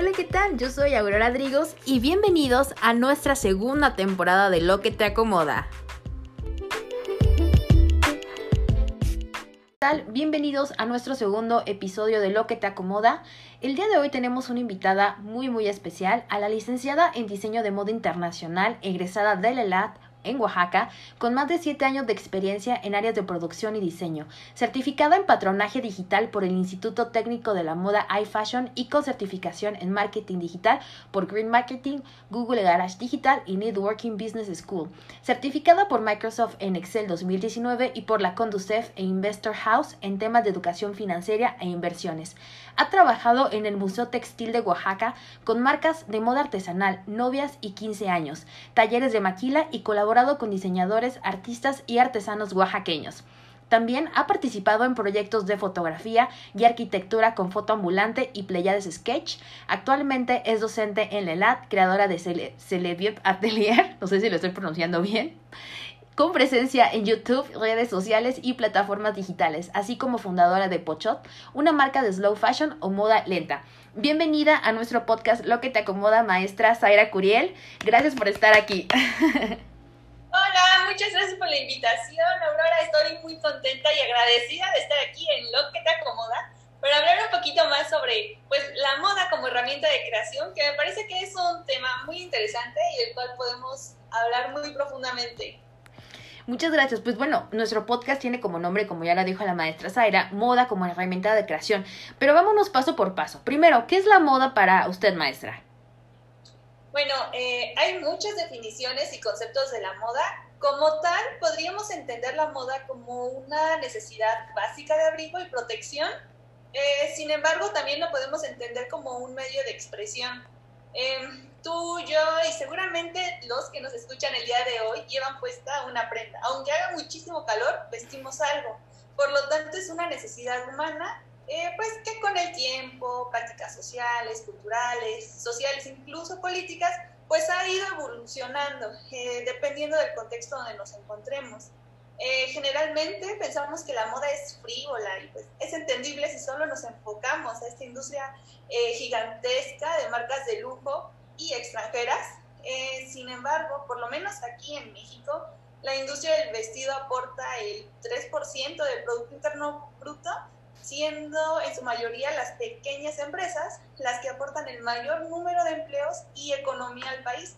Hola, ¿qué tal? Yo soy Aurora Drigos y bienvenidos a nuestra segunda temporada de Lo que te acomoda. ¿Qué tal? Bienvenidos a nuestro segundo episodio de Lo que te acomoda. El día de hoy tenemos una invitada muy muy especial, a la licenciada en diseño de moda internacional, egresada del ELAT, en Oaxaca, con más de 7 años de experiencia en áreas de producción y diseño, certificada en patronaje digital por el Instituto Técnico de la Moda iFashion y con certificación en marketing digital por Green Marketing, Google Garage Digital y Networking Business School, certificada por Microsoft en Excel 2019 y por la Conducef e Investor House en temas de educación financiera e inversiones. Ha trabajado en el Museo Textil de Oaxaca con marcas de moda artesanal, novias y 15 años, talleres de maquila y colaborado con diseñadores, artistas y artesanos oaxaqueños. También ha participado en proyectos de fotografía y arquitectura con foto ambulante y Pleiades Sketch. Actualmente es docente en LELAT, creadora de Cele Atelier, no sé si lo estoy pronunciando bien, con presencia en YouTube, redes sociales y plataformas digitales, así como fundadora de Pochot, una marca de slow fashion o moda lenta. Bienvenida a nuestro podcast Lo que te acomoda, maestra Zaira Curiel. Gracias por estar aquí. Hola, muchas gracias por la invitación, Aurora. Estoy muy contenta y agradecida de estar aquí en Lo que te acomoda para hablar un poquito más sobre pues la moda como herramienta de creación, que me parece que es un tema muy interesante y del cual podemos hablar muy profundamente. Muchas gracias. Pues bueno, nuestro podcast tiene como nombre, como ya lo dijo la maestra Zaira, moda como herramienta de creación. Pero vámonos paso por paso. Primero, ¿qué es la moda para usted, maestra? Bueno, eh, hay muchas definiciones y conceptos de la moda. Como tal, podríamos entender la moda como una necesidad básica de abrigo y protección. Eh, sin embargo, también lo podemos entender como un medio de expresión. Eh, tú, yo y seguramente los que nos escuchan el día de hoy llevan puesta una prenda. Aunque haga muchísimo calor, vestimos algo. Por lo tanto, es una necesidad humana, eh, pues que con el tiempo, prácticas sociales, culturales, sociales, incluso políticas, pues ha ido evolucionando, eh, dependiendo del contexto donde nos encontremos. Eh, generalmente pensamos que la moda es frívola y pues es entendible si solo nos enfocamos a esta industria gigantesca de marcas de lujo y extranjeras. Eh, sin embargo, por lo menos aquí en México, la industria del vestido aporta el 3% del Producto Interno Bruto, siendo en su mayoría las pequeñas empresas las que aportan el mayor número de empleos y economía al país.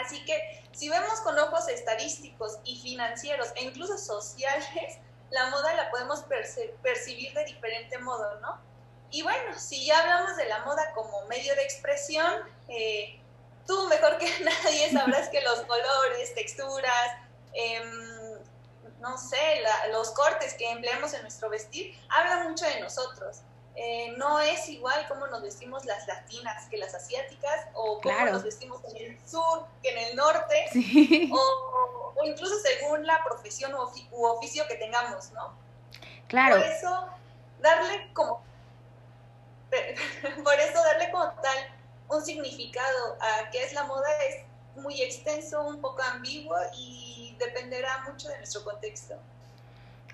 Así que si vemos con ojos estadísticos y financieros e incluso sociales, la moda la podemos percibir de diferente modo, ¿no? Y bueno, si ya hablamos de la moda como medio de expresión, eh, tú mejor que nadie sabrás que los colores, texturas, em, no sé, los cortes que empleamos en nuestro vestir hablan mucho de nosotros. Eh, no es igual cómo nos vestimos las latinas que las asiáticas, o cómo nos vestimos en el sur que en el norte, o, o, incluso según la profesión u, oficio que tengamos, ¿no? Claro. Por eso, darle como por eso darle como tal un significado a qué es la moda es muy extenso, un poco ambiguo y dependerá mucho de nuestro contexto.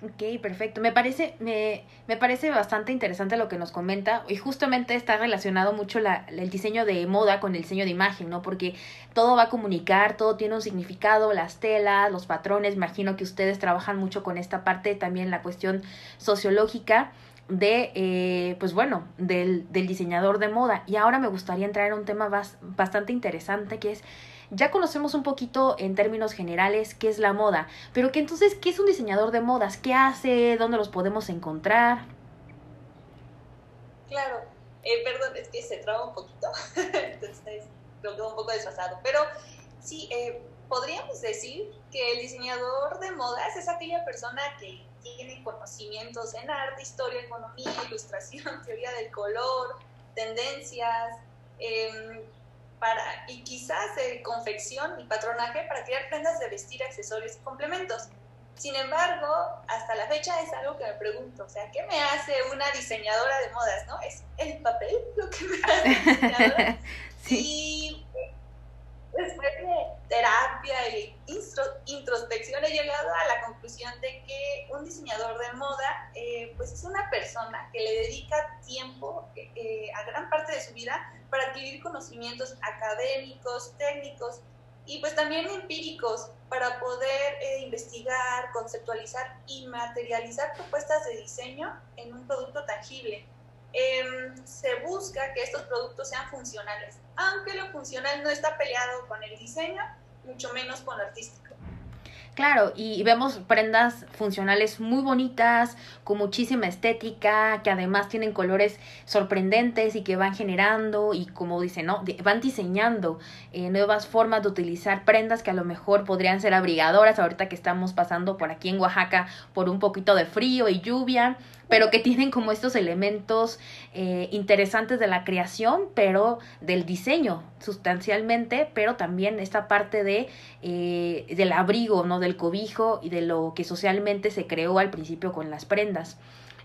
Ok, perfecto. Me parece, me, me parece bastante interesante lo que nos comenta y justamente está relacionado mucho la, el diseño de moda con el diseño de imagen, ¿no? Porque todo va a comunicar, todo tiene un significado, las telas, los patrones, imagino que ustedes trabajan mucho con esta parte, también la cuestión sociológica de, eh, pues bueno, del, del, diseñador de moda. Y ahora me gustaría entrar en un tema bastante interesante que es, ya conocemos un poquito en términos generales qué es la moda, pero que entonces, ¿qué es un diseñador de modas? ¿Qué hace? ¿Dónde los podemos encontrar? Claro, eh, perdón, es que se traba un poquito, entonces lo quedo un poco desfasado, pero sí, eh, podríamos decir que el diseñador de modas es aquella persona que tiene conocimientos en arte, historia, economía, ilustración, teoría del color, tendencias, em, para, y quizás de confección y patronaje para crear prendas de vestir, accesorios y complementos. Sin embargo, hasta la fecha es algo que me pregunto, o sea, ¿qué me hace una diseñadora de modas, no? ¿Es el papel lo que me hace diseñadora? sí. Y después de terapia y introspección he llegado a la conclusión de que un diseñador de moda eh, pues es una persona que le dedica tiempo eh, a gran parte de su vida para adquirir conocimientos académicos, técnicos y pues también empíricos para poder eh, investigar, conceptualizar y materializar propuestas de diseño en un producto tangible. Em, se busca que estos productos sean funcionales, aunque lo funcional no está peleado con el diseño, mucho menos con lo artístico. Claro, y vemos prendas funcionales muy bonitas, con muchísima estética, que además tienen colores sorprendentes y que van generando y como dicen, ¿no? Van diseñando eh, nuevas formas de utilizar prendas que a lo mejor podrían ser abrigadoras ahorita que estamos pasando por aquí en Oaxaca por un poquito de frío y lluvia pero que tienen como estos elementos eh, interesantes de la creación, pero del diseño sustancialmente, pero también esta parte de eh, del abrigo, ¿no? Del cobijo y de lo que socialmente se creó al principio con las prendas.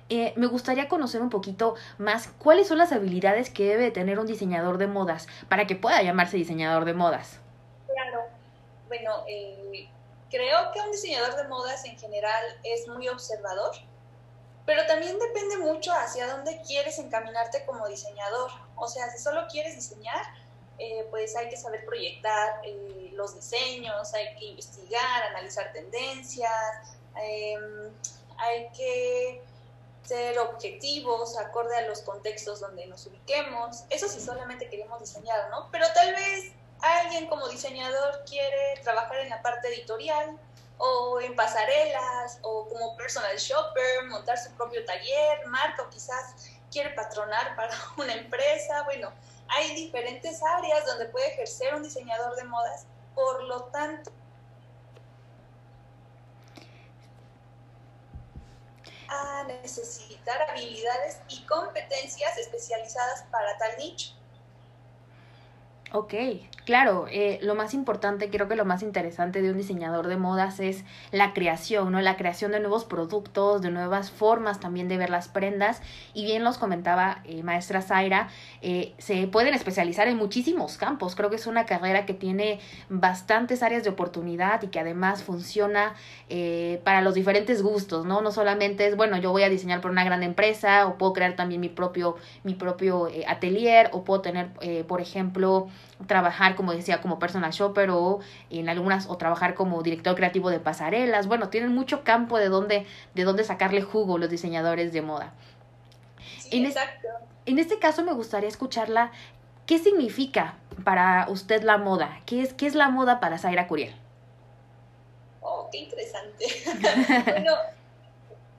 Eh, me gustaría conocer un poquito más cuáles son las habilidades que debe tener un diseñador de modas para que pueda llamarse diseñador de modas. Claro, bueno, creo que un diseñador de modas en general es muy observador, pero también depende mucho hacia dónde quieres encaminarte como diseñador. O sea, si solo quieres diseñar, eh, pues hay que saber proyectar eh, los diseños, hay que investigar, analizar tendencias, em, hay que ser objetivos acorde a los contextos donde nos ubiquemos. Eso si solamente queremos diseñar, ¿no? Pero tal vez alguien como diseñador quiere trabajar en la parte editorial, o en pasarelas, o como personal shopper, montar su propio taller, marca, o quizás quiere patronar para una empresa. Bueno, hay diferentes áreas donde puede ejercer un diseñador de modas, por lo tanto, a necesitar habilidades y competencias especializadas para tal nicho. Ok, claro, eh, lo más importante, creo que lo más interesante de un diseñador de modas es la creación, ¿no? La creación de nuevos productos, de nuevas formas también de ver las prendas. Y bien los comentaba eh, maestra Zaira, eh, se pueden especializar en muchísimos campos. Creo que es una carrera que tiene bastantes áreas de oportunidad y que además funciona para los diferentes gustos, ¿no? No solamente es, bueno, yo voy a diseñar por una gran empresa o puedo crear también mi propio, mi propio atelier o puedo tener, por ejemplo, trabajar, como decía, como personal shopper o en algunas, o trabajar como director creativo de pasarelas. Bueno, tienen mucho campo de donde, de dónde sacarle jugo los diseñadores de moda. en, exacto. en este caso me gustaría escucharla. ¿Qué significa para usted la moda? ¿Qué es, qué es la moda para Zaira Curiel? Oh, qué interesante. bueno,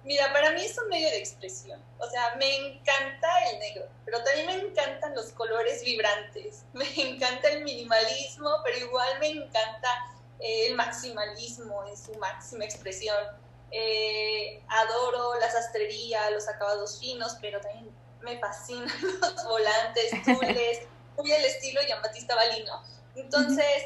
Mira, para mí es un medio de expresión. O sea, me encanta el negro, pero también me encantan los colores vibrantes. Me encanta el minimalismo, pero igual me encanta eh, el maximalismo en su máxima expresión. Eh, adoro la sastrería, los acabados finos, pero también me fascinan los volantes, tules, muy el estilo Jean-Baptiste Balino. Entonces,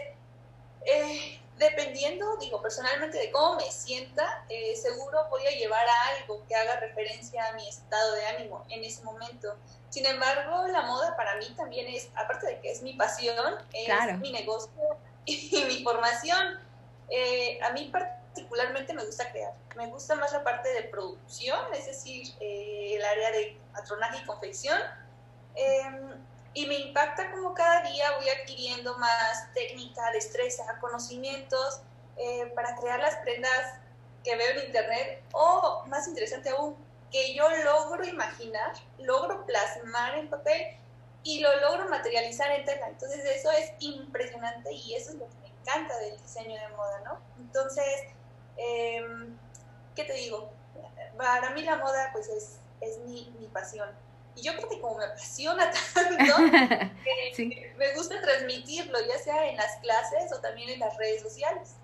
eh, dependiendo, digo, personalmente de cómo me sienta, eh, seguro voy a llevar a algo que haga referencia a mi estado de ánimo en ese momento. Sin embargo, la moda para mí también es, aparte de que es mi pasión, es mi negocio y mi formación. Eh, a mí particularmente me gusta crear. Me gusta más la parte de producción, es decir, eh, el área de patronaje y confección. Em, y me impacta como cada día voy adquiriendo más técnica, destreza, conocimientos eh, para crear las prendas que veo en internet o más interesante aún, que yo logro imaginar, logro plasmar en papel y lo logro materializar en tela. Entonces eso es impresionante y eso es lo que me encanta del diseño de moda, ¿no? Entonces, em, ¿qué te digo? Para mí la moda pues es, es mi, mi pasión. Y yo creo que como me apasiona tanto, me gusta transmitirlo, ya sea en las clases o también en las redes sociales.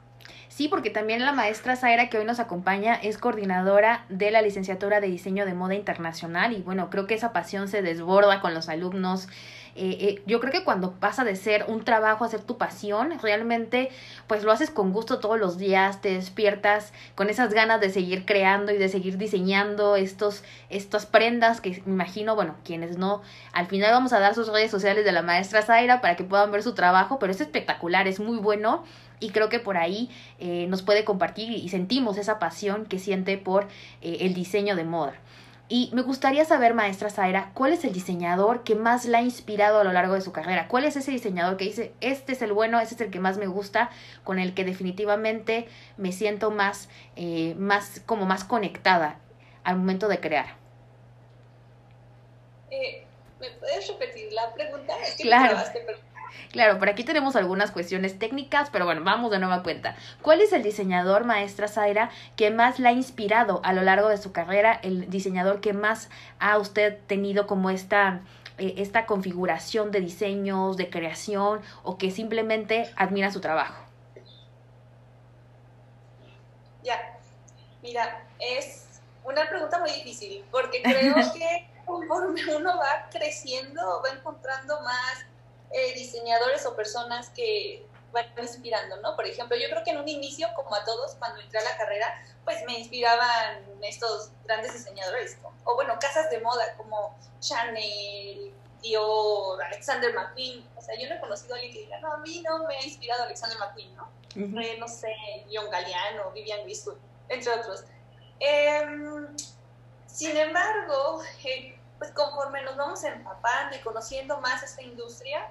Sí, porque también la maestra Zaira que hoy nos acompaña es coordinadora de la licenciatura de diseño de moda internacional y bueno, creo que esa pasión se desborda con los alumnos eh, eh, yo creo que cuando pasa de ser un trabajo a ser tu pasión, realmente pues lo haces con gusto todos los días, te despiertas con esas ganas de seguir creando y de seguir diseñando estos, estas prendas que me imagino, bueno, quienes no, al final vamos a dar sus redes sociales de la maestra Zaira para que puedan ver su trabajo, pero es espectacular, es muy bueno y creo que por ahí eh, nos puede compartir y sentimos esa pasión que siente por eh, el diseño de moda. Y me gustaría saber, maestra Zaira, ¿cuál es el diseñador que más la ha inspirado a lo largo de su carrera? ¿Cuál es ese diseñador que dice, este es el bueno, este es el que más me gusta, con el que definitivamente me siento más, eh, más como más conectada al momento de crear? ¿Me puedes repetir la pregunta? claro. Claro, por aquí tenemos algunas cuestiones técnicas, pero bueno, vamos de nueva cuenta. ¿Cuál es el diseñador, maestra Zaira, que más la ha inspirado a lo largo de su carrera? El diseñador que más ha usted tenido como esta, eh, esta configuración de diseños, de creación, o que simplemente admira su trabajo. Ya, mira, es una pregunta muy difícil, porque creo que conforme uno va creciendo, va encontrando más eh, diseñadores o personas que van inspirando, ¿no? Por ejemplo, yo creo que en un inicio, como a todos, cuando entré a la carrera, pues me inspiraban estos grandes diseñadores, o bueno, casas de moda como Chanel, Dior, Alexander McQueen. O sea, yo no he conocido a alguien que diga, no, a mí no me ha inspirado Alexander McQueen, ¿no? Eh, no sé, John Galliano, Vivian Westwood, entre otros. Em, sin embargo, eh, pues conforme nos vamos empapando y conociendo más esta industria,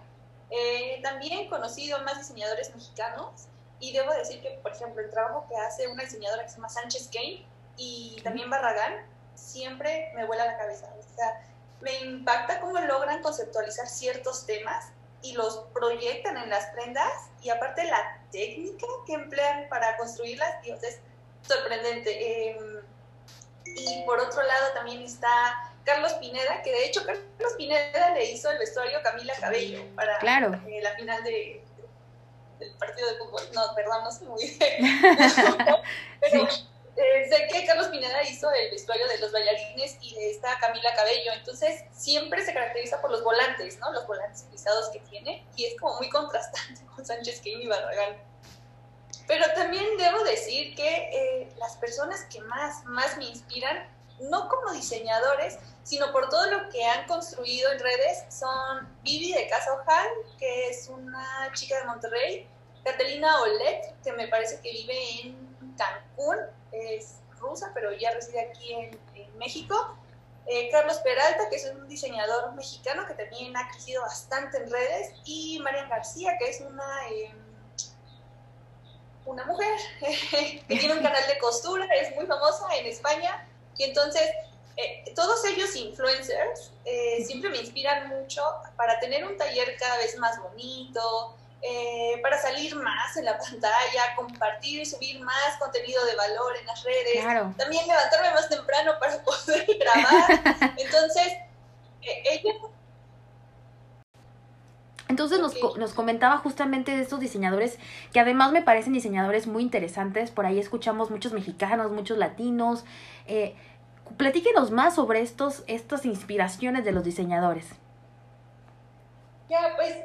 eh, también he conocido más diseñadores mexicanos y debo decir que, por ejemplo, el trabajo que hace una diseñadora que se llama Sánchez Kane y también Barragán, siempre me vuela la cabeza. O sea, me impacta cómo logran conceptualizar ciertos temas y los proyectan en las prendas y aparte la técnica que emplean para construirlas, Dios, es sorprendente. Em, y por otro lado también está Carlos Pineda, que de hecho Carlos Pineda le hizo el vestuario a Camila Cabello para eh, la final de, del partido de fútbol. No, perdón, no sé muy bien. Pero eh, sé que Carlos Pineda hizo el vestuario de los bailarines y de esta Camila Cabello. Entonces siempre se caracteriza por los volantes, ¿no? Los volantes pisados que tiene. Y es como muy contrastante con Sánchez Kane y Barragán. Pero también debo decir que eh, las personas que más, más me inspiran, no como diseñadores, sino por todo lo que han construido en redes, son Vivi de Casa Ojal, que es una chica de Monterrey, Catalina Olet, que me parece que vive en Cancún, es rusa, pero ya reside aquí en, México, eh, Carlos Peralta, que es un diseñador mexicano que también ha crecido bastante en redes, y Marian García, que es una, em, una mujer que tiene un canal de costura, es muy famosa en España, y entonces eh, todos ellos influencers eh, siempre me inspiran mucho para tener un taller cada vez más bonito, eh, para salir más en la pantalla, compartir y subir más contenido de valor en las redes, también levantarme más temprano para poder grabar. Entonces, ellos entonces nos, nos, comentaba justamente de estos diseñadores que además me parecen diseñadores muy interesantes. Por ahí escuchamos muchos mexicanos, muchos latinos. Eh, platíquenos más sobre estos, estas inspiraciones de los diseñadores. Ya, pues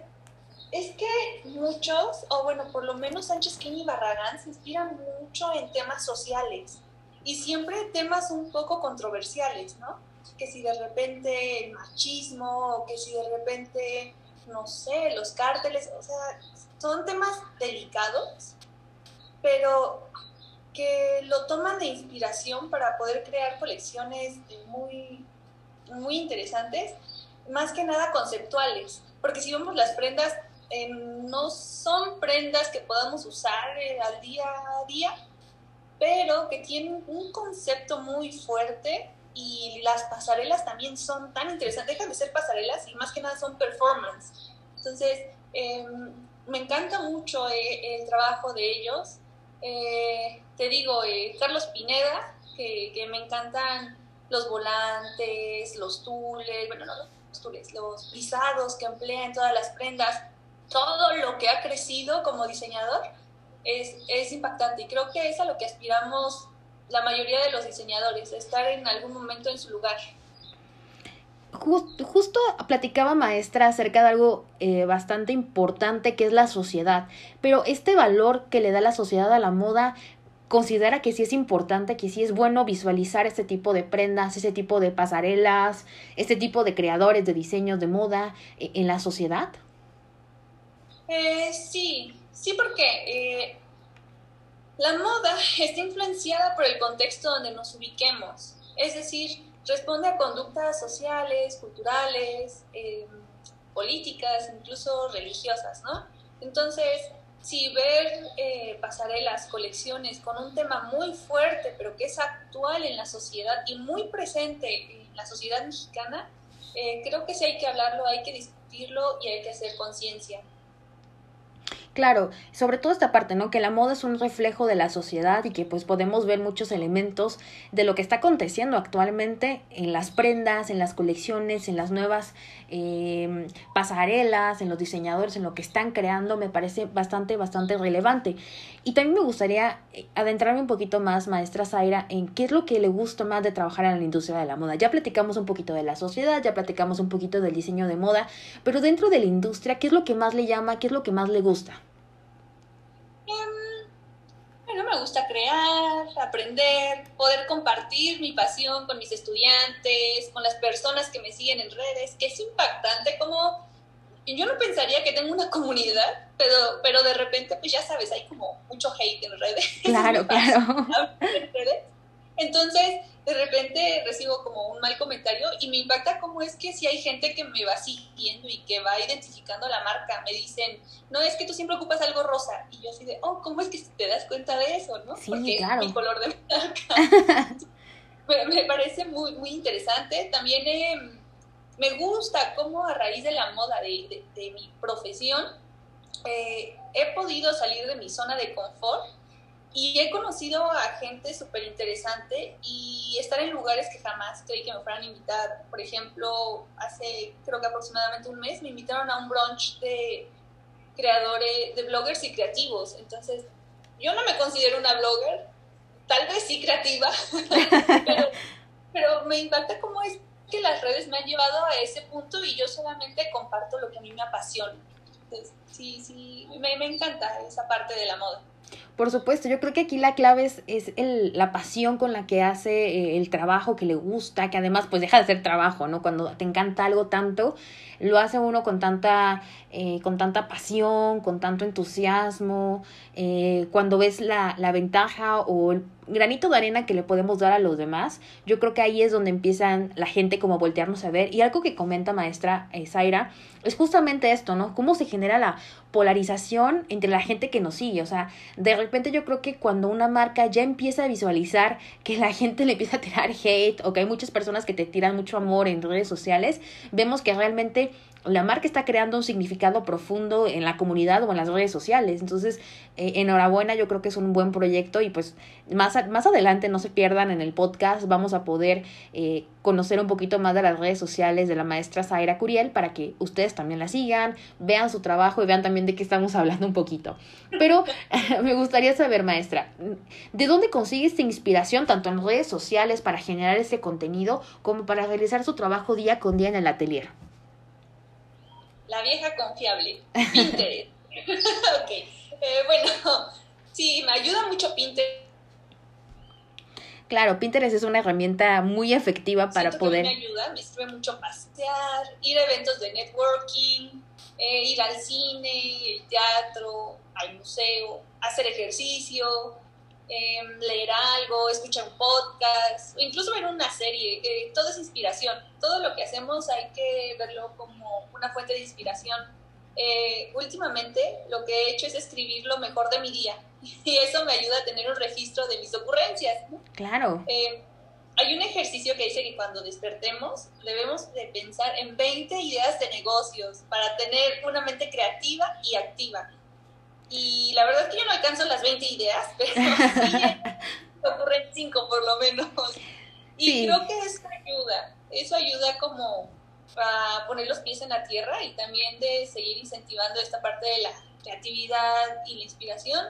es que muchos, o bueno, por lo menos Sánchez King y Barragán se inspiran mucho en temas sociales y siempre temas un poco controversiales, ¿no? Que si de repente el machismo, o que si de repente, no sé, los cárteles, o sea, son temas delicados, pero que lo toman de inspiración para poder crear colecciones muy, muy interesantes, más que nada conceptuales, porque si vemos las prendas, eh, no son prendas que podamos usar eh, al día a día, pero que tienen un concepto muy fuerte y las pasarelas también son tan interesantes, dejan de ser pasarelas y más que nada son performance. Entonces, em, me encanta mucho eh, el trabajo de ellos eh, te digo, eh, Carlos Pineda, que, me encantan los volantes, los tules, bueno, no los tules, los pisados que emplea en todas las prendas, todo lo que ha crecido como diseñador es, es impactante y creo que es a lo que aspiramos la mayoría de los diseñadores, estar en algún momento en su lugar. justo platicaba maestra acerca de algo eh, bastante importante que es la sociedad, pero este valor que le da la sociedad a la moda considera que sí es importante, que sí es bueno visualizar este tipo de prendas, ese tipo de pasarelas, este tipo de creadores de diseños de moda eh, en la sociedad? Eh, sí, sí porque eh, la moda está influenciada por el contexto donde nos ubiquemos, es decir, responde a conductas sociales, culturales, políticas, incluso religiosas, ¿no? Entonces, si ver eh, pasarelas, colecciones con un tema muy fuerte, pero que es actual en la sociedad y muy presente en la sociedad mexicana, eh, creo que sí hay que hablarlo, hay que discutirlo y hay que hacer conciencia. Claro, sobre todo esta parte, ¿no? Que la moda es un reflejo de la sociedad y que pues podemos ver muchos elementos de lo que está aconteciendo actualmente en las prendas, en las colecciones, en las nuevas eh, pasarelas, en los diseñadores, en lo que están creando, me parece bastante, bastante relevante. Y también me gustaría eh, adentrarme un poquito más, maestra Zaira, en qué es lo que le gusta más de trabajar en la industria de la moda. Ya platicamos un poquito de la sociedad, ya platicamos un poquito del diseño de moda, pero dentro de la industria, ¿qué es lo que más le llama, qué es lo que más le gusta? Me gusta crear, aprender, poder compartir mi pasión con mis estudiantes, con las personas que me siguen en redes, que es impactante como yo no pensaría que tengo una comunidad, pero, pero de repente, pues ya sabes, hay como mucho hate en redes. Claro, claro. Entonces, de repente recibo como un mal comentario y me impacta cómo es que si hay gente que me va siguiendo y que va identificando la marca, me dicen, no, es que tú siempre ocupas algo rosa. Y yo así de, oh, ¿cómo es que te das cuenta de eso? ¿no? Sí, Porque claro. mi color de marca. me, parece muy, muy interesante. También eh, me gusta cómo a raíz de la moda, de, de, mi profesión, eh, he podido salir de mi zona de confort y he conocido a gente súper interesante y estar en lugares que jamás creí que me fueran a invitar. Por ejemplo, hace creo que aproximadamente un mes me invitaron a un brunch de creadores, de bloggers y creativos. Entonces, yo no me considero una blogger, tal vez sí creativa, pero, pero me impacta cómo es que las redes me han llevado a ese punto y yo solamente comparto lo que a mí me apasiona. Entonces, sí, sí, me, me encanta esa parte de la moda. Por supuesto, yo creo que aquí la clave es, es el, la pasión con la que hace eh, el trabajo, que le gusta, que además pues deja de ser trabajo, ¿no? Cuando te encanta algo tanto, lo hace uno con tanta, eh, con tanta pasión, con tanto entusiasmo, eh, cuando ves la, la ventaja o el granito de arena que le podemos dar a los demás, yo creo que ahí es donde empiezan la gente como a voltearnos a ver. Y algo que comenta maestra eh, Zaira es justamente esto, ¿no? Cómo se genera la polarización entre la gente que nos sigue. O sea, de repente yo creo que cuando una marca ya empieza a visualizar que la gente le empieza a tirar hate o que hay muchas personas que te tiran mucho amor en redes sociales, vemos que realmente la marca está creando un significado profundo en la comunidad o en las redes sociales. Entonces, eh, enhorabuena, yo creo que es un buen proyecto y pues más, más adelante no se pierdan en el podcast, vamos a poder eh, conocer un poquito más de las redes sociales de la maestra Zaira Curiel para que ustedes también la sigan, vean su trabajo y vean también de qué estamos hablando un poquito. Pero me gustaría saber, maestra, ¿de dónde consigue esta inspiración tanto en redes sociales para generar ese contenido como para realizar su trabajo día con día en el atelier? La vieja confiable, Pinterest. ok, eh, bueno, sí, me ayuda mucho Pinterest. Claro, Pinterest es una herramienta muy efectiva para poder... me ayuda, me sirve mucho pasear, ir a eventos de networking, eh, ir al cine, el teatro, al museo, hacer ejercicio, Em, leer algo, escuchar un podcast, incluso ver una serie, que todo es inspiración. Todo lo que hacemos hay que verlo como una fuente de inspiración. Eh, últimamente lo que he hecho es escribir lo mejor de mi día y eso me ayuda a tener un registro de mis ocurrencias. Claro. Eh, hay un ejercicio que dice que cuando despertemos debemos de pensar en 20 ideas de negocios para tener una mente creativa y activa. Y la verdad es que yo no alcanzo las 20 ideas, pero sí ocurren 5 por lo menos. Y creo que eso ayuda, eso ayuda como a poner los pies en la tierra y también de seguir incentivando esta parte de la creatividad y la inspiración.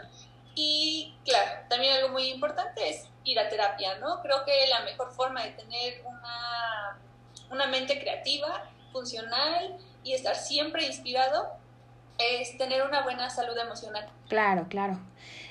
Y claro, también algo muy importante es ir a terapia, ¿no? Creo que la mejor forma de tener una una mente creativa, funcional y estar siempre inspirado es tener una buena salud emocional. Claro, claro.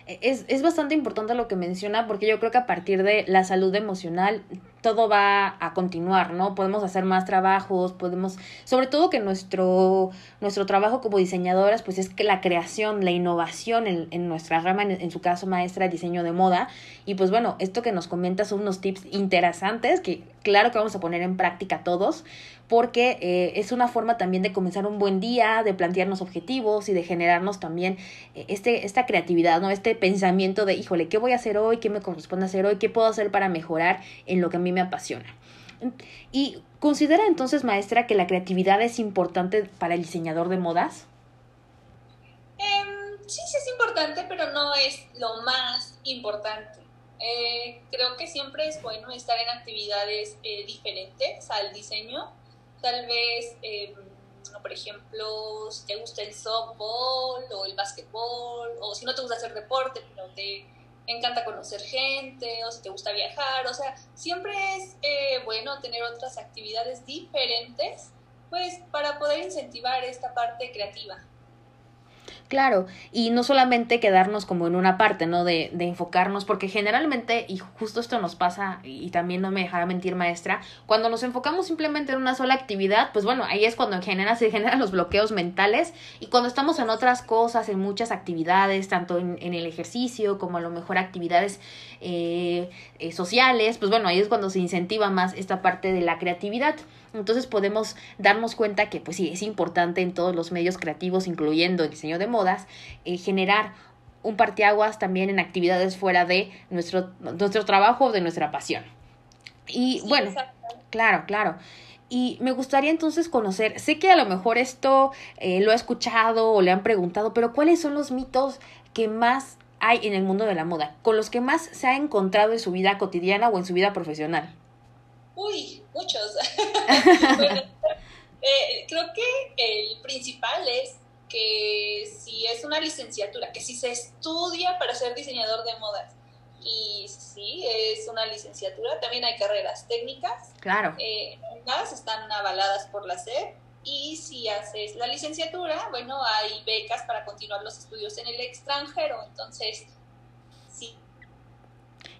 E, es, es bastante importante lo que menciona porque yo creo que a partir de la salud emocional todo va a continuar, ¿no? Podemos hacer más trabajos, podemos, sobre todo que nuestro, nuestro trabajo como diseñadoras, pues es que la creación, la innovación en, en nuestra rama, en, en, su caso maestra, diseño de moda. Y pues bueno, esto que nos comenta son unos tips interesantes que claro que vamos a poner en práctica todos, porque eh, es una forma también de comenzar un buen día, de plantearnos objetivos y de generarnos también eh, este, esta creatividad, ¿no? Este pensamiento de, híjole, ¿qué voy a hacer hoy? ¿Qué me corresponde hacer hoy? ¿Qué puedo hacer para mejorar en lo que a mí me apasiona? Y considera entonces, maestra, que la creatividad es importante para el diseñador de modas? Eh, sí, sí es importante, pero no es lo más importante. Eh, creo que siempre es bueno estar en actividades eh, diferentes al diseño. Tal vez, eh, por ejemplo, si te gusta el softball o el básquetbol, o si no te gusta hacer deporte, pero te encanta conocer gente, o si te gusta viajar, o sea, siempre es eh, bueno tener otras actividades diferentes, pues para poder incentivar esta parte creativa. Claro, y no solamente quedarnos como en una parte, ¿no? De, de enfocarnos, porque generalmente, y justo esto nos pasa, y también no me dejará mentir maestra, cuando nos enfocamos simplemente en una sola actividad, pues bueno, ahí es cuando genera, se generan los bloqueos mentales, y cuando estamos en otras cosas, en muchas actividades, tanto en, en el ejercicio como a lo mejor actividades eh, eh, sociales, pues bueno, ahí es cuando se incentiva más esta parte de la creatividad. Entonces podemos darnos cuenta que pues sí, es importante en todos los medios creativos, incluyendo el diseño de modas, eh, generar un parteaguas también en actividades fuera de nuestro, nuestro trabajo o de nuestra pasión. Y Sí, bueno, exacto. claro, claro. Y me gustaría entonces conocer, sé que a lo mejor esto eh, lo ha escuchado o le han preguntado, pero ¿cuáles son los mitos que más hay en el mundo de la moda, con los que más se ha encontrado en su vida cotidiana o en su vida profesional? Uy, muchos. bueno, eh, creo que el principal es que si es una licenciatura, que si se estudia para ser diseñador de modas, y sí, es una licenciatura, también hay carreras técnicas, Claro. eh, ambas están avaladas por la SEP, y si haces la licenciatura, bueno, hay becas para continuar los estudios en el extranjero, entonces, sí,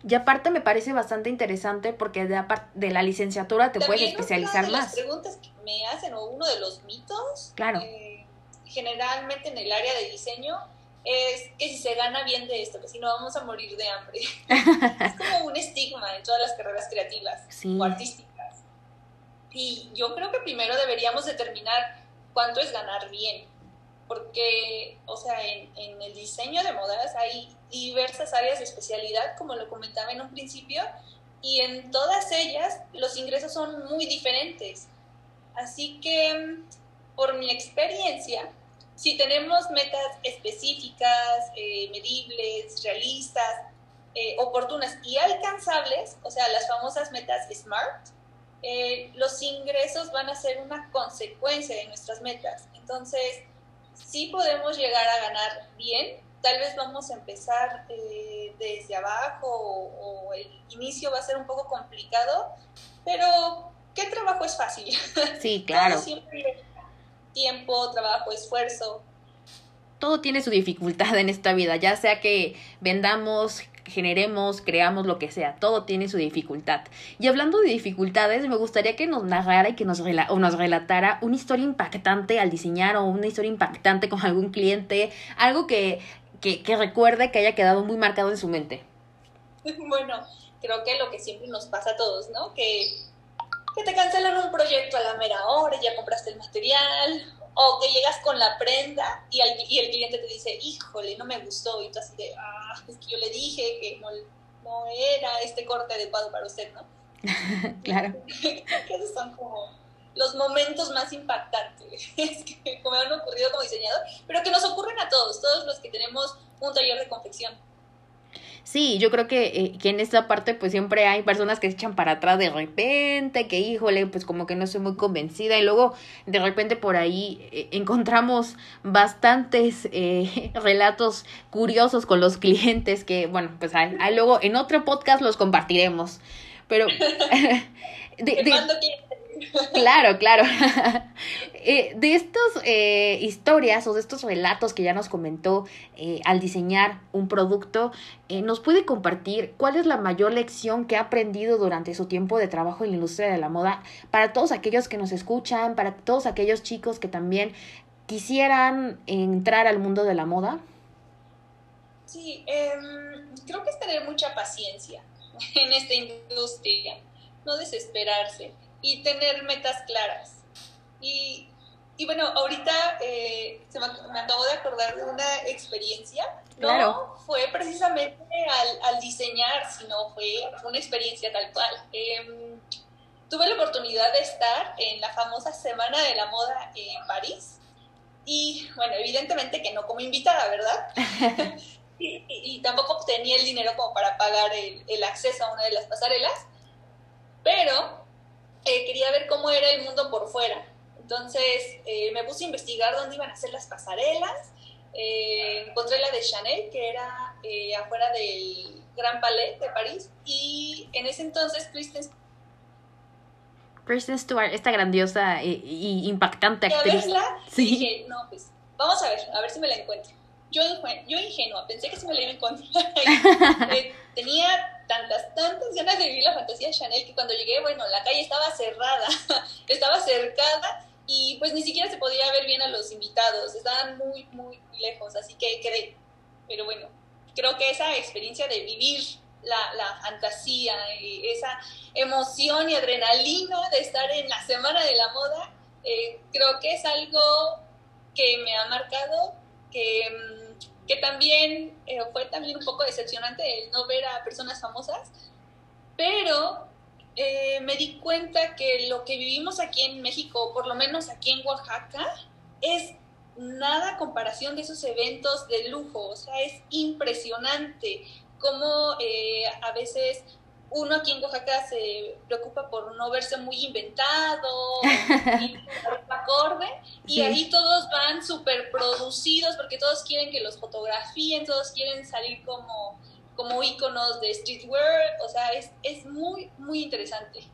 Y aparte me parece bastante interesante porque de, de la licenciatura te puedes También especializar una de las más. preguntas que me hacen, o uno de los mitos, Claro. eh, generalmente en el área de diseño, es que si se gana bien de esto, que si no vamos a morir de hambre. es como un estigma en todas las carreras creativas Sí. o artísticas. Y yo creo que primero deberíamos determinar cuánto es ganar bien. Porque, o sea, en, en el diseño de modas hay diversas áreas de especialidad, como lo comentaba en un principio, y en todas ellas los ingresos son muy diferentes. Así que, por mi experiencia, si tenemos metas específicas, eh, medibles, realistas, eh, oportunas y alcanzables, o sea, las famosas metas SMART, eh, los ingresos van a ser una consecuencia de nuestras metas. Entonces, sí podemos llegar a ganar bien, tal vez vamos a empezar eh, desde abajo o, o el inicio va a ser un poco complicado, pero ¿qué trabajo es fácil? Sí, claro. Siempre tiempo, trabajo, esfuerzo. Todo tiene su dificultad en esta vida, ya sea que vendamos, generemos, creamos lo que sea, todo tiene su dificultad. Y hablando de dificultades, me gustaría que nos narrara y que nos, rela o nos relatara una historia impactante al diseñar o una historia impactante con algún cliente, algo que, que, recuerde que haya quedado muy marcado en su mente. Bueno, creo que lo que siempre nos pasa a todos, ¿no? Que, que te cancelan un proyecto a la mera hora ya compraste el material, o que llegas con la prenda y, al- y el cliente te dice, híjole, no me gustó, y tú así de, ah, es que yo le dije que no, no era este corte adecuado para usted, ¿no? claro. esos son como los momentos más impactantes que me han ocurrido como diseñador, pero que nos ocurren a todos, todos los que tenemos un taller de confección. Sí, yo creo que, eh, que en esta parte pues siempre hay personas que se echan para atrás de repente, que híjole, pues como que no estoy muy convencida y luego de repente por ahí eh, encontramos bastantes eh, relatos curiosos con los clientes que bueno, pues ahí, ahí luego en otro podcast los compartiremos. Pero de- de- Claro, claro. Eh, de estas eh, historias o de estos relatos que ya nos comentó eh, al diseñar un producto, ¿nos puede compartir cuál es la mayor lección que ha aprendido durante su tiempo de trabajo en la industria de la moda para todos aquellos que nos escuchan, para todos aquellos chicos que también quisieran entrar al mundo de la moda? Sí, em, creo que es tener mucha paciencia en esta industria, no desesperarse y tener metas claras. Y, y bueno, ahorita eh, se me, acabo de acordar de una experiencia. No fue precisamente al, al, diseñar, sino fue una experiencia tal cual. Em, tuve la oportunidad de estar en la famosa Semana de la Moda en París. Y bueno, evidentemente que no como invitada, ¿verdad? y, tampoco tenía el dinero como para pagar el, el, acceso a una de las pasarelas, pero eh, quería ver cómo era el mundo por fuera. Entonces eh, me puse a investigar dónde iban a ser las pasarelas. Eh, encontré la de Chanel, que era afuera del Gran Palais de París, y en ese entonces Kristen Kristen Stewart, esta grandiosa y, impactante actriz. sí. dije, no, pues vamos a ver, a ver si me la encuentro yo, yo ingenua, pensé que se me la iba a encontrar. Tenía tantas, tantas ganas de vivir la fantasía de Chanel que cuando llegué, bueno, la calle estaba cerrada, estaba cercada y pues ni siquiera se podía ver bien a los invitados, estaban muy, muy lejos, así que quedé. Pero bueno, creo que esa experiencia de vivir la, la fantasía, y esa emoción y adrenalina de estar en la semana de la moda, eh, creo que es algo que me ha marcado, que mm, que también eh, fue también un poco decepcionante el no ver a personas famosas, pero eh, me di cuenta que lo que vivimos aquí en México, por lo menos aquí en Oaxaca, es nada comparación de esos eventos de lujo, o sea, es impresionante cómo eh, a veces uno aquí en Oaxaca se preocupa por no verse muy inventado y acorde y ahí todos van súper producidos porque todos quieren que los fotografíen, todos quieren salir como, como íconos de streetwear, o sea, es, es muy, muy interesante.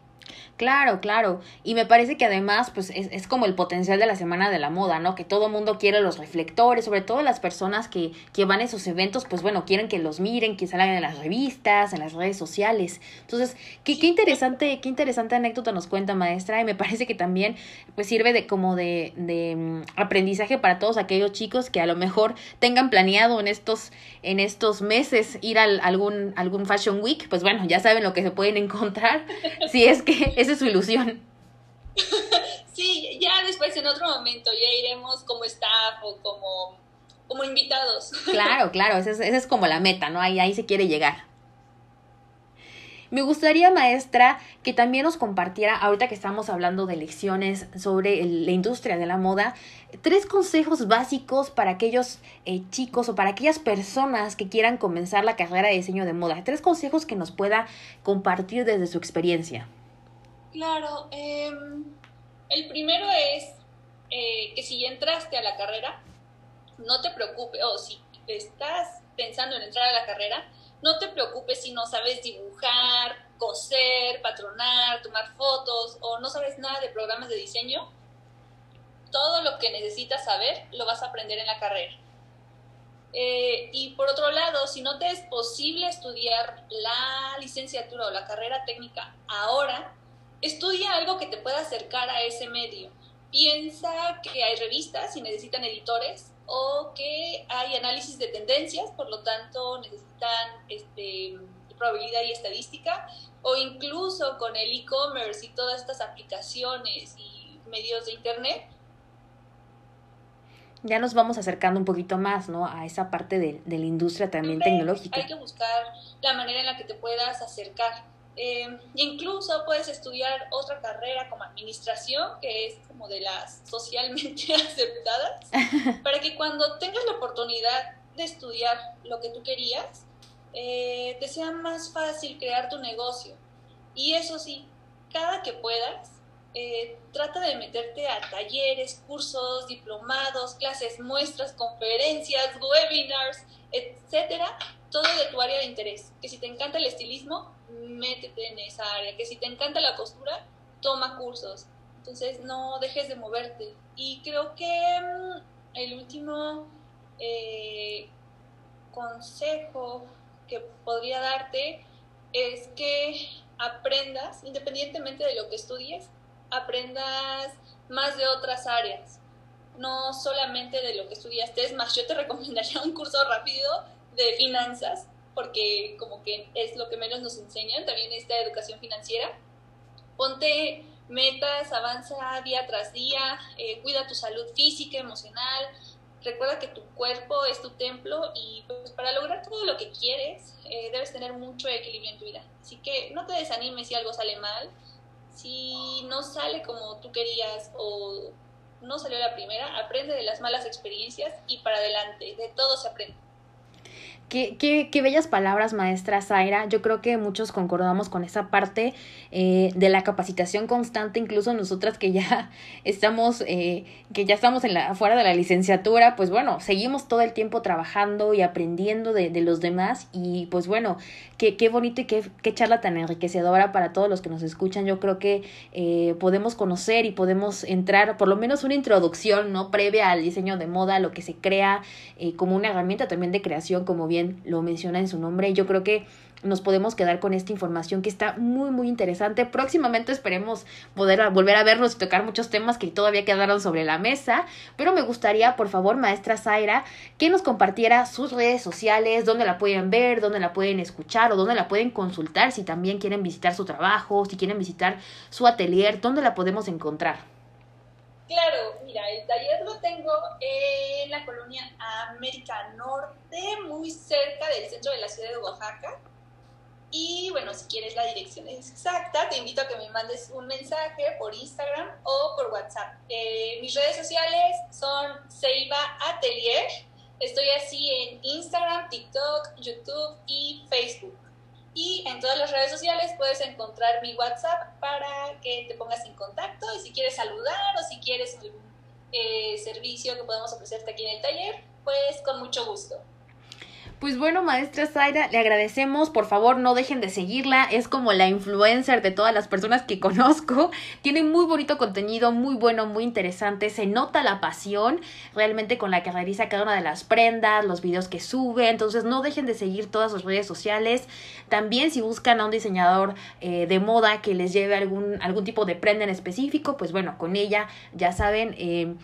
Claro, claro. Y me parece que además, pues, es, es, como el potencial de la Semana de la Moda, ¿no? Que todo mundo quiere los reflectores, sobre todo las personas que, que van a esos eventos, pues bueno, quieren que los miren, que salgan en las revistas, en las redes sociales. Entonces, qué, qué interesante, qué interesante anécdota nos cuenta, maestra, y me parece que también, pues, sirve de como de, de mm, aprendizaje para todos aquellos chicos que a lo mejor tengan planeado en estos, en estos meses ir a algún, algún Fashion Week, pues bueno, ya saben lo que se pueden encontrar, si es que esa es su ilusión. sí, ya después en otro momento ya iremos como staff o como, como invitados. Claro, claro, esa es, como la meta, ¿no? Ahí, ahí se quiere llegar. Me gustaría, maestra, que también nos compartiera, ahorita que estamos hablando de lecciones sobre la industria de la moda, tres consejos básicos para aquellos eh, chicos o para aquellas personas que quieran comenzar la carrera de diseño de moda. Tres consejos que nos pueda compartir desde su experiencia. Claro, em, el primero es eh, que si entraste a la carrera, no te preocupes, o si estás pensando en entrar a la carrera, no te preocupes si no sabes dibujar, coser, patronar, tomar fotos o no sabes nada de programas de diseño. Todo lo que necesitas saber lo vas a aprender en la carrera. Eh, y por otro lado, si no te es posible estudiar la licenciatura o la carrera técnica ahora, Estudia algo que te pueda acercar a ese medio. Piensa que hay revistas y necesitan editores o que hay análisis de tendencias, por lo tanto necesitan este, probabilidad y estadística, o incluso con el e-commerce y todas estas aplicaciones y medios de Internet, ya nos vamos acercando un poquito más, ¿no? A esa parte de, de la industria también tecnológica. Hay que buscar la manera en la que te puedas acercar. Eh, incluso puedes estudiar otra carrera como administración, que es como de las socialmente aceptadas, para que cuando tengas la oportunidad de estudiar lo que tú querías, eh, te sea más fácil crear tu negocio. Y eso sí, cada que puedas, eh, trata de meterte a talleres, cursos, diplomados, clases, muestras, conferencias, webinars, etcétera, todo de tu área de interés. Que si te encanta el estilismo, métete en esa área. Que si te encanta la costura, toma cursos. Entonces no dejes de moverte. Y creo que mm, el último eh, consejo que podría darte es que aprendas, independientemente de lo que estudies, aprendas más de otras áreas, no solamente de lo que estudiaste. Es más, yo te recomendaría un curso rápido de finanzas, porque como que es lo que menos nos enseñan, también esta educación financiera. Ponte metas, avanza día tras día, eh, cuida tu salud física, emocional, recuerda que tu cuerpo es tu templo y pues para lograr todo lo que quieres eh, debes tener mucho equilibrio en tu vida. Así que no te desanimes si algo sale mal, si no sale como tú querías o no salió la primera, aprende de las malas experiencias y para adelante, de todo se aprende. Qué, qué, qué, bellas palabras, maestra Zaira. Yo creo que muchos concordamos con esa parte eh, de la capacitación constante, incluso nosotras que ya estamos, eh, que ya estamos en la, fuera de la licenciatura, pues bueno, seguimos todo el tiempo trabajando y aprendiendo de, de los demás y pues bueno, qué, qué bonito y qué, qué, charla tan enriquecedora para todos los que nos escuchan. Yo creo que eh, podemos conocer y podemos entrar, por lo menos una introducción, ¿no? Previa al diseño de moda, lo que se crea eh, como una herramienta también de creación, como lo menciona en su nombre. Yo creo que nos podemos quedar con esta información que está muy muy interesante. Próximamente esperemos poder volver a vernos y tocar muchos temas que todavía quedaron sobre la mesa, pero me gustaría, por favor, maestra Zaira, que nos compartiera sus redes sociales, dónde la pueden ver, dónde la pueden escuchar o dónde la pueden consultar si también quieren visitar su trabajo, si quieren visitar su atelier, dónde la podemos encontrar. Claro, mira, el taller tengo en la colonia América Norte, muy cerca del centro de la ciudad de Oaxaca. Y bueno, si quieres la dirección exacta, te invito a que me mandes un mensaje por Instagram o por WhatsApp. Eh, mis redes sociales son Seiba Atelier. Estoy así en Instagram, TikTok, YouTube y Facebook. Y en todas las redes sociales puedes encontrar mi WhatsApp para que te pongas en contacto y si quieres saludar o si quieres algún eh, servicio que podemos ofrecerte aquí en el taller, pues con mucho gusto. Pues bueno, maestra Zaira, le agradecemos. Por favor, no dejen de seguirla. Es como la influencer de todas las personas que conozco. Tiene muy bonito contenido, muy bueno, muy interesante. Se nota la pasión realmente con la que realiza cada una de las prendas, los videos que sube. Entonces, no dejen de seguir todas sus redes sociales. También, si buscan a un diseñador eh, de moda que les lleve algún, algún tipo de prenda en específico, pues bueno, con ella, ya saben, eh,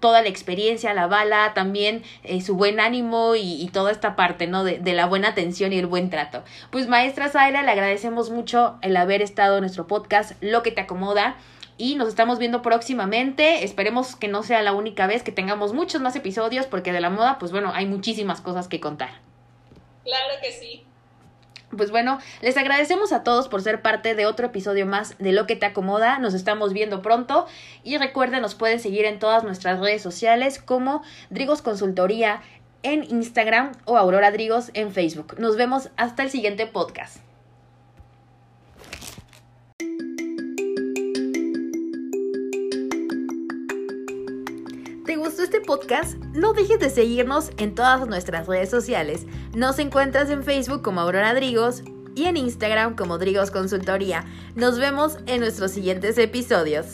toda la experiencia, la bala, también eh, su buen ánimo y, toda esta parte, ¿no? De, de, la buena atención y el buen trato. Pues maestra Zaira, le agradecemos mucho el haber estado en nuestro podcast, Lo que te acomoda. Y nos estamos viendo próximamente. Esperemos que no sea la única vez que tengamos muchos más episodios, porque de la moda, pues bueno, hay muchísimas cosas que contar. Claro que sí. Pues bueno, les agradecemos a todos por ser parte de otro episodio más de Lo que te acomoda. Nos estamos viendo pronto y recuerden, nos pueden seguir en todas nuestras redes sociales como Drigos Consultoría en Instagram o Aurora Drigos en Facebook. Nos vemos hasta el siguiente podcast. Podcast? No dejes de seguirnos en todas nuestras redes sociales. Nos encuentras en Facebook como Aurora Drigos y en Instagram como Drigos Consultoría. Nos vemos en nuestros siguientes episodios.